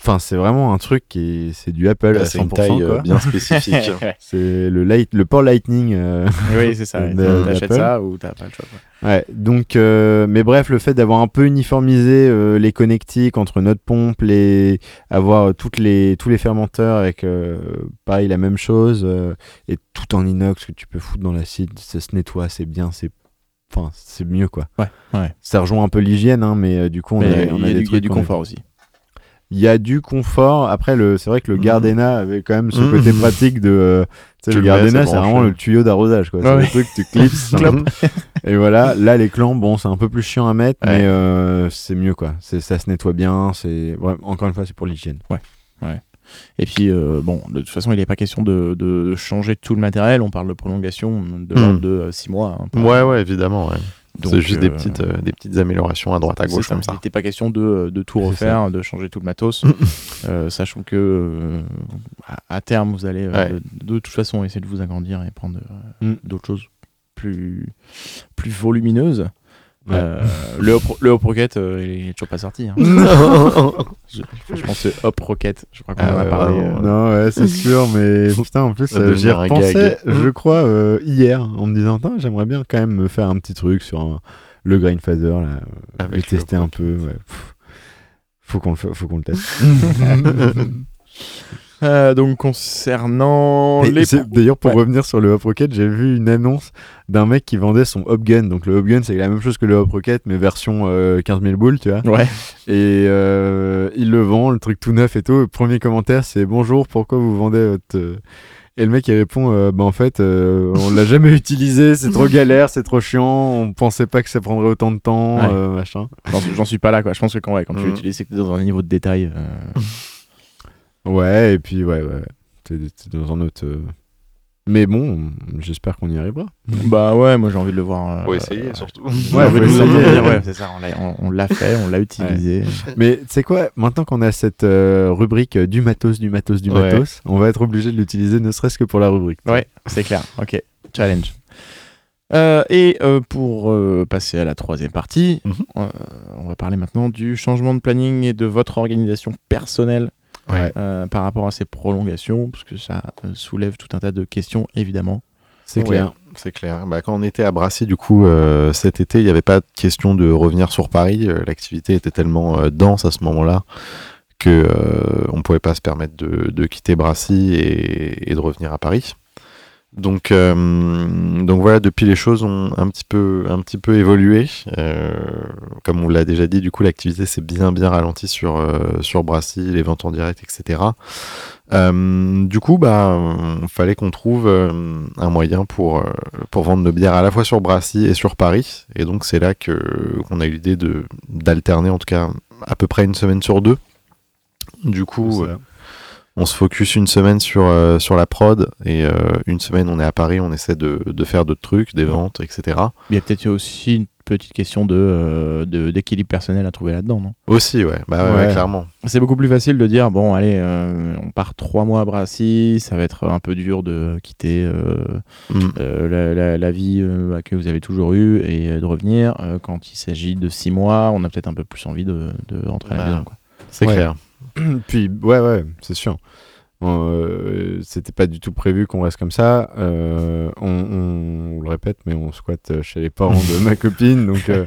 Enfin, c'est vraiment un truc qui est- c'est du Apple à Bah, c'est une 100%. taille euh, quoi. bien spécifique. Ouais. C'est le, light, le port Lightning. euh, oui, c'est ça. T'achètes ça ou t'as pas le choix. quoi. Ouais, donc, euh, mais bref, le fait d'avoir un peu uniformisé euh, les connectiques entre notre pompe, les, avoir toutes les, tous les fermenteurs avec, euh, pareil, la même chose, euh, et tout en inox que tu peux foutre dans l'acide, ça se nettoie, c'est bien, c'est, enfin, c'est mieux quoi. Ouais, ouais. Ça rejoint un peu l'hygiène, hein, mais euh, du coup, on Mais a, on il y a a des du- il y a trucs du confort aussi. Il y a du confort. Après, le, c'est vrai que le Mhm. Gardena avait quand même ce Mhm. côté pratique de. euh, tu sais, le Gardena, c'est c'est vraiment le tuyau d'arrosage. quoi. Ouais, c'est ouais. le truc, tu clips. et voilà. Là, les clans, bon, c'est un peu plus chiant à mettre, Ouais. mais euh, c'est mieux, quoi. C'est, ça se nettoie bien. C'est, ouais, encore une fois, c'est pour l'hygiène. Et puis, euh, bon, de toute façon, il n'est pas question de, de changer tout le matériel. On parle de prolongation de de 6 mois. hein, Ouais, ouais, évidemment. Ouais. C'est juste des, euh, petites, euh, des petites améliorations à droite à gauche ça, comme Il ça. n'était pas question de, de tout refaire, de changer tout le matos, euh, sachant que euh, à, terme, vous allez euh, Ouais. de, de toute façon essayer de vous agrandir et prendre euh, Mm. d'autres choses plus, plus volumineuses. Ouais. Euh, le, Hop, le Hop Rocket, euh, il est toujours pas sorti. hein. Non. Je, je pense que Hop Rocket, je crois qu'on Ah en a ouais, parlé. vraiment. euh, Non, ouais, c'est sûr, mais putain, en plus, Ça j'y un repensais, gag. je crois, euh, hier, en me disant, j'aimerais bien quand même me faire un petit truc sur un- le Grindfather, là, euh, Avec le tester un peu. Ouais. Pff, Faut qu'on le, fa- faut qu'on le teste. euh, donc concernant Et les D'ailleurs, pour Ouais. revenir sur le Hop Rocket, j'ai vu une annonce d'un mec qui vendait son Hop Gun. Donc le Hop Gun, c'est la même chose que le Hop Rocket, mais version euh, 15 000 boules, tu vois. Ouais. Et euh, il le vend, le truc tout neuf et tout. Le premier commentaire, c'est bonjour, pourquoi vous vendez votre. euh, Et le mec il répond euh, bah en fait euh, on l'a jamais utilisé, c'est trop galère, c'est trop chiant, on pensait pas que ça prendrait autant de temps, Ouais. euh, machin. J'en suis- pas là, quoi. Je pense que quand, ouais, quand tu Mhm. l'utilises, c'est dans un niveau de détail. Ouais, et puis ouais, ouais, t'es t'es dans un autre. euh, Mais bon, j'espère qu'on y arrivera. Bah ouais, moi j'ai envie de le voir. euh, Faut essayer euh, surtout. Ouais, faut essayer. essayer. ouais, c'est ça. On l'a- On on l'a fait, on l'a utilisé. Mais tu sais quoi, maintenant qu'on a cette euh, rubrique euh, du matos, du matos, du Ouais. matos, on va être obligé de l'utiliser ne serait-ce que pour la rubrique. Ouais, c'est clair. Ok, challenge. Euh, et euh, pour euh, passer à la troisième partie, Mhm. euh, on va parler maintenant du changement de planning et de votre organisation personnelle Ouais. euh, par rapport à ces prolongations, parce que ça euh, soulève tout un tas de questions, évidemment. C'est clair, c'est clair. Bah, quand on était à Brassy, du coup, euh, cet été, il n'y avait pas de question de revenir sur Paris. L'activité était tellement dense à ce moment-là que on pouvait pas se permettre de, de quitter Brassy et, et de revenir à Paris. Donc, euh, donc voilà, depuis les choses ont un petit peu, un petit peu évolué. Euh, comme on l'a déjà dit, du coup, l'activité s'est bien, bien ralentie sur, euh, sur Brassy, les ventes en direct, etc. Euh, du coup, bah, il fallait qu'on trouve un moyen pour, pour vendre nos bières à la fois sur Brassy et sur Paris. Et donc, c'est là que qu'on a eu l'idée de d'alterner, en tout cas, à peu près une semaine sur deux. Du coup. On se focus une semaine sur, euh, sur la prod et euh, une semaine on est à Paris, on essaie de, de faire d'autres trucs, des ventes, etc. Il y a peut-être aussi une petite question de, euh, de- d'équilibre personnel à trouver là-dedans, non? Aussi, ouais, bah ouais, Ouais. ouais, clairement. C'est beaucoup plus facile de dire bon allez on part trois mois à Brassy, ça va être un peu dur de quitter Mm. la, la- la vie que vous avez toujours eue et de revenir. Quand il s'agit de six mois, on a peut-être un peu plus envie de, de rentrer à la Bah, maison. C'est Ouais. clair. Puis, ouais, ouais, c'est sûr. Euh, C'était pas du tout prévu qu'on reste comme ça. Euh, on, on- on le répète, mais on squatte chez les parents de ma copine. Donc, euh,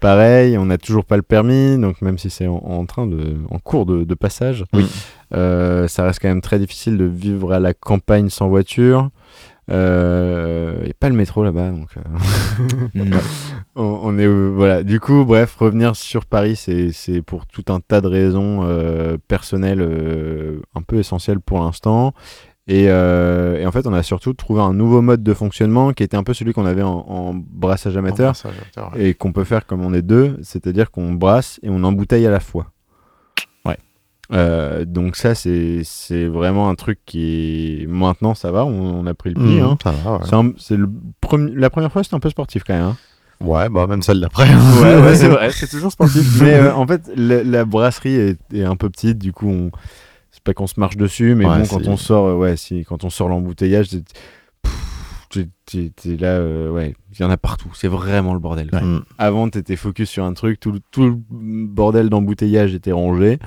pareil, on n'a toujours pas le permis. Donc, même si c'est en, en train de, en cours de, de passage, Oui. euh, ça reste quand même très difficile de vivre à la campagne sans voiture. Il n'y a pas le métro là-bas, donc euh, on, on est euh, voilà. Du coup, bref, revenir sur Paris, c'est pour tout un tas de raisons euh, personnelles euh, un peu essentielles pour l'instant. Et, euh, et en fait, on a surtout trouvé un nouveau mode de fonctionnement qui était un peu celui qu'on avait en, en brassage amateur Brassage amateur, ouais. et qu'on peut faire comme on est deux, c'est-à-dire qu'on brasse et on embouteille à la fois. Euh, donc ça, c'est vraiment un truc qui maintenant ça va, on, on a pris le pli. Mmh, hein. ouais. C'est premi- la première fois, c'était un peu sportif quand même. hein. Ouais, bah même celle d'après. Ouais, ouais, c'est vrai, c'est toujours sportif. Mais euh, en fait, la, la brasserie est, est un peu petite, du coup, on... c'est pas qu'on se marche dessus, mais Ouais, bon, quand on sort, euh, ouais, si, quand on sort l'embouteillage, t'es- là, euh, ouais, il y en a partout. C'est vraiment le bordel. Avant, t'étais focus sur un truc, tout, tout le bordel d'embouteillage était rangé.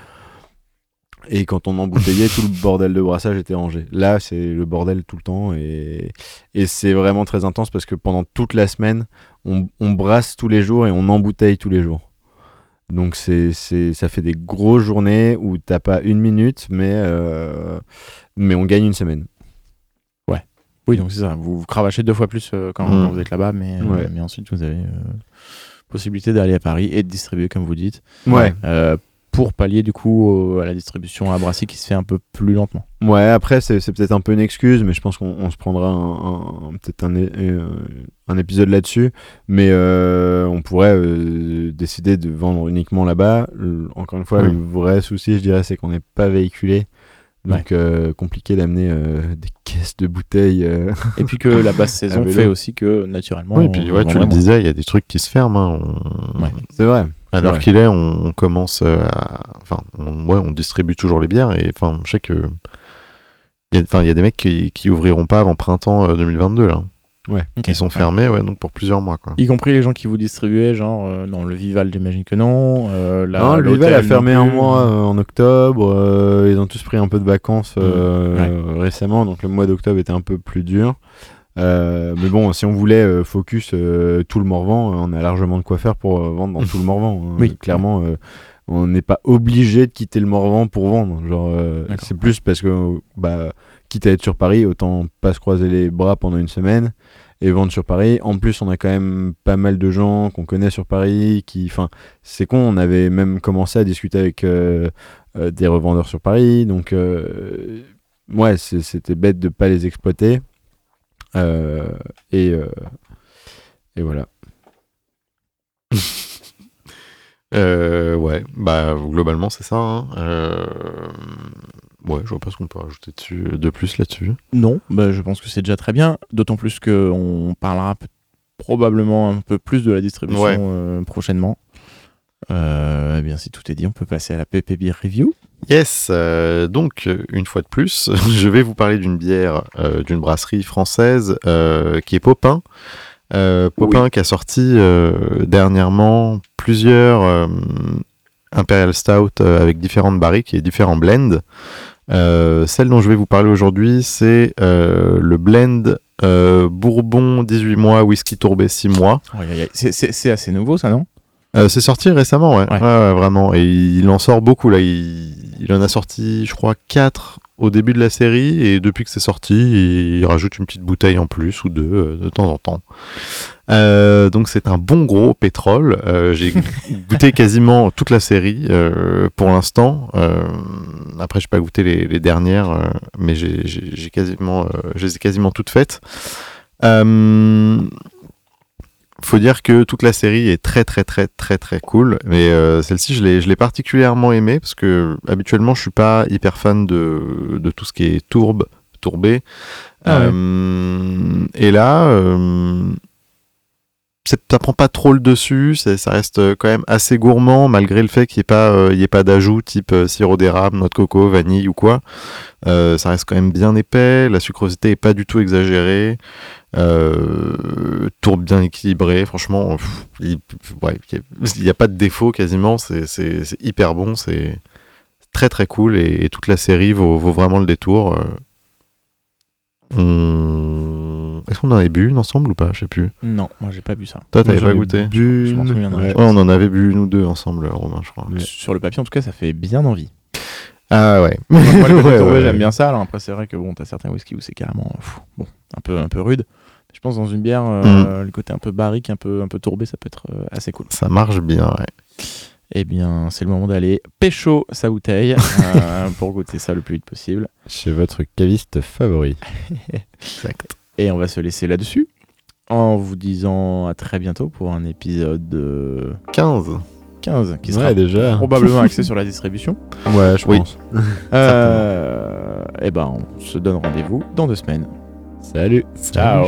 Et quand on embouteillait, tout le bordel de brassage était rangé. Là, c'est le bordel tout le temps. Et, et c'est vraiment très intense parce que pendant toute la semaine, on, on brasse tous les jours et on embouteille tous les jours. Donc c'est, ça fait des grosses journées où t'as pas une minute, mais, euh, mais on gagne une semaine. Oui, donc c'est ça. Vous, vous cravachez deux fois plus euh, quand, Mm. quand vous êtes là-bas, mais, euh, Ouais. mais ensuite vous avez possibilité d'aller à Paris et de distribuer, comme vous dites, Ouais. euh, pour pallier du coup au- à la distribution à Brassy qui se fait un peu plus lentement. Ouais, après, c'est, peut-être un peu une excuse, mais je pense qu'on on se prendra un, peut-être un, euh, un épisode là-dessus. Mais euh, on pourrait euh, décider de vendre uniquement là-bas. Encore une fois, Oui. le vrai souci, je dirais, c'est qu'on n'est pas véhiculé. Donc, euh, compliqué d'amener euh, des caisses de bouteilles. euh. Et puis que la basse saison fait aussi que naturellement. Oui, puis ouais, vend tu le disais, il y a des trucs qui se ferment. hein. On- Ouais. C'est vrai. À C'est l'heure vrai. qu'il est, on, on commence euh, à. Enfin, on, ouais, on distribue toujours les bières et enfin, je sais que. Il y a, enfin, il y a des mecs qui, qui ouvriront pas avant printemps euh, 2022 là. Ok. Ils sont Ouais. fermés, ouais, donc pour plusieurs mois quoi. Y compris les gens qui vous distribuaient, genre, euh, non, le Vival, j'imagine que non. euh, la- non, le Vival a fermé un mois euh, en octobre. euh, ils ont tous pris un peu de vacances euh, Mmh. récemment, donc le mois d'octobre était un peu plus dur. Euh, mais bon, si on voulait euh, focus euh, tout le Morvan, on a largement de quoi faire pour vendre dans tout le Morvan. hein. Oui. Clairement, on n'est pas obligé de quitter le Morvan pour vendre. Genre, c'est plus parce que, bah, quitte à être sur Paris, autant pas se croiser les bras pendant une semaine et vendre sur Paris. En plus, on a quand même pas mal de gens qu'on connaît sur Paris qui, enfin, c'est con, on avait même commencé à discuter avec euh, euh, des revendeurs sur Paris, donc euh, ouais, c'était bête de pas les exploiter. Euh, et, euh, et voilà. Euh, ouais, bah globalement c'est ça. hein. Euh, Ouais, je vois pas ce qu'on peut rajouter dessus, de plus là-dessus. Non, bah, je pense que c'est déjà très bien. D'autant plus qu'on parlera peut- probablement un peu plus de la distribution Ouais. euh, prochainement. Euh, eh bien, si tout est dit, on peut passer à la PP Beer Review. Yes, euh, donc euh, une fois de plus, je vais vous parler d'une bière euh, d'une brasserie française euh, qui est Popin. Euh, Popin qui a sorti euh, dernièrement plusieurs euh, Imperial Stout euh, avec différentes barriques et différents blends. Euh, celle dont je vais vous parler aujourd'hui, c'est euh, le blend euh, Bourbon 18 mois, whisky tourbé 6 mois. C'est assez nouveau, ça, non? Euh, c'est sorti récemment, ouais. Ouais. Ouais, ouais, vraiment. Et il en sort beaucoup, là. Il, il en a sorti, je crois, 4 au début de la série. Et depuis que c'est sorti, il rajoute une petite bouteille en plus ou deux euh, de temps en temps. Euh, donc c'est un bon gros pétrole. Euh, J'ai goûté quasiment toute la série euh, pour l'instant. Après, j'ai pas goûté les, les dernières, mais j'ai- quasiment, je les ai quasiment toutes faites. Faut dire que toute la série est très très très très très cool, mais euh, celle-ci je l'ai je l'ai particulièrement aimée parce que habituellement je suis pas hyper fan de, de tout ce qui est tourbe, tourbé. Ah ouais. Euh, et là, euh, ça prend pas trop le dessus, ça reste quand même assez gourmand malgré le fait qu'il n'y ait pas, euh, ait pas d'ajout type euh, sirop d'érable, noix de coco, vanille ou quoi. Euh, ça reste quand même bien épais, la sucrosité est pas du tout exagérée, euh, tourbe bien équilibré, franchement, il n'y a, pas de défaut quasiment, c'est hyper bon, c'est très très cool et, toute la série vaut, vaut vraiment le détour. euh. Est-ce qu'on en avait bu une ensemble ou pas? Je sais plus. Non, moi, j'ai pas bu ça. Toi, t'avais pas goûté bu Je m'en une, souviendrai. ouais. Ouais, on en avait bu une ou deux ensemble, Romain, je crois. Sur le papier, en tout cas, ça fait bien envie. Ah ouais. Moi, Ouais, j'aime bien ça. Alors après, c'est vrai que bon, t'as certains whisky où c'est carrément pff, bon, un peu, un peu rude. Je pense dans une bière, euh, le côté un peu barrique, un peu, un peu tourbé, ça peut être euh, assez cool. Ça marche bien, ouais. Eh bien, c'est le moment d'aller pécho sa bouteille euh, pour goûter ça le plus vite possible. Chez votre caviste favori. Exact. Et on va se laisser là-dessus en vous disant à très bientôt pour un épisode euh, 15. 15 qui Ouais, sera déjà. probablement axé sur la distribution. Ouais, je Oui. pense. Euh, et ben, on se donne rendez-vous dans deux semaines. Salut. Ciao.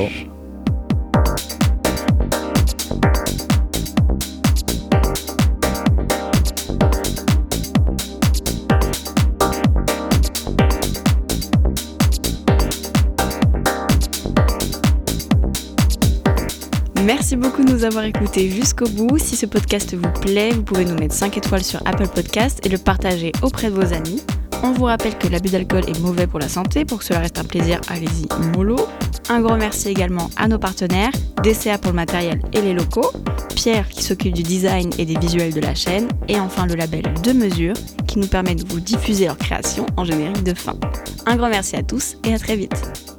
Merci beaucoup de nous avoir écoutés jusqu'au bout. Si ce podcast vous plaît, vous pouvez nous mettre 5 étoiles sur Apple Podcast et le partager auprès de vos amis. On vous rappelle que l'abus d'alcool est mauvais pour la santé. Pour que cela reste un plaisir, allez-y mollo. Un grand merci également à nos partenaires, DCA pour le matériel et les locaux, Pierre qui s'occupe du design et des visuels de la chaîne, et enfin le label De Mesure qui nous permet de vous diffuser leurs créations en générique de fin. Un grand merci à tous et à très vite.